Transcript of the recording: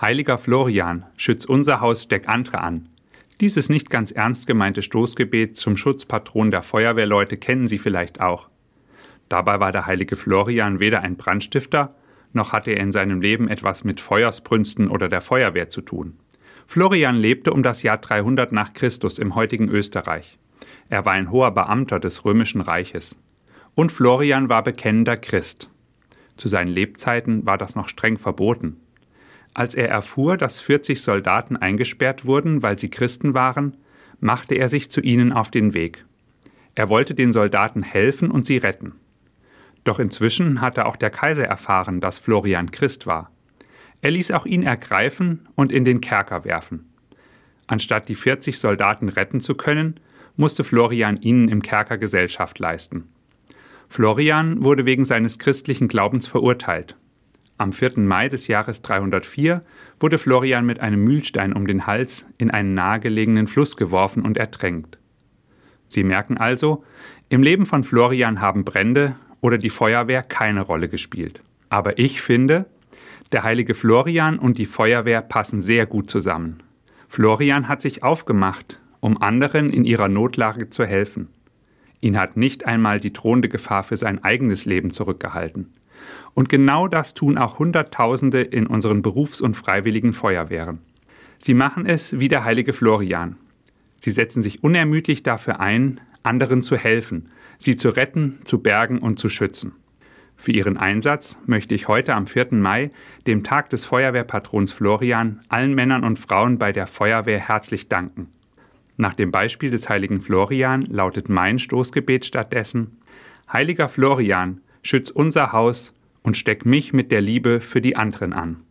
Heiliger Florian, schütz unser Haus, steck andere an. Dieses nicht ganz ernst gemeinte Stoßgebet zum Schutzpatron der Feuerwehrleute kennen Sie vielleicht auch. Dabei war der heilige Florian weder ein Brandstifter, noch hatte er in seinem Leben etwas mit Feuersbrünsten oder der Feuerwehr zu tun. Florian lebte um das Jahr 300 nach Christus im heutigen Österreich. Er war ein hoher Beamter des römischen Reiches. Und Florian war bekennender Christ. Zu seinen Lebzeiten war das noch streng verboten. Als er erfuhr, dass 40 Soldaten eingesperrt wurden, weil sie Christen waren, machte er sich zu ihnen auf den Weg. Er wollte den Soldaten helfen und sie retten. Doch inzwischen hatte auch der Kaiser erfahren, dass Florian Christ war. Er ließ auch ihn ergreifen und in den Kerker werfen. Anstatt die 40 Soldaten retten zu können, musste Florian ihnen im Kerker Gesellschaft leisten. Florian wurde wegen seines christlichen Glaubens verurteilt. Am 4. Mai des Jahres 304 wurde Florian mit einem Mühlstein um den Hals in einen nahegelegenen Fluss geworfen und ertränkt. Sie merken also, im Leben von Florian haben Brände oder die Feuerwehr keine Rolle gespielt. Aber ich finde, der heilige Florian und die Feuerwehr passen sehr gut zusammen. Florian hat sich aufgemacht, um anderen in ihrer Notlage zu helfen. Ihn hat nicht einmal die drohende Gefahr für sein eigenes Leben zurückgehalten. Und genau das tun auch Hunderttausende in unseren Berufs- und freiwilligen Feuerwehren. Sie machen es wie der heilige Florian. Sie setzen sich unermüdlich dafür ein, anderen zu helfen, sie zu retten, zu bergen und zu schützen. Für ihren Einsatz möchte ich heute am 4. Mai, dem Tag des Feuerwehrpatrons Florian, allen Männern und Frauen bei der Feuerwehr herzlich danken. Nach dem Beispiel des heiligen Florian lautet mein Stoßgebet stattdessen Heiliger Florian, schütz unser Haus und steck mich mit der Liebe für die anderen an.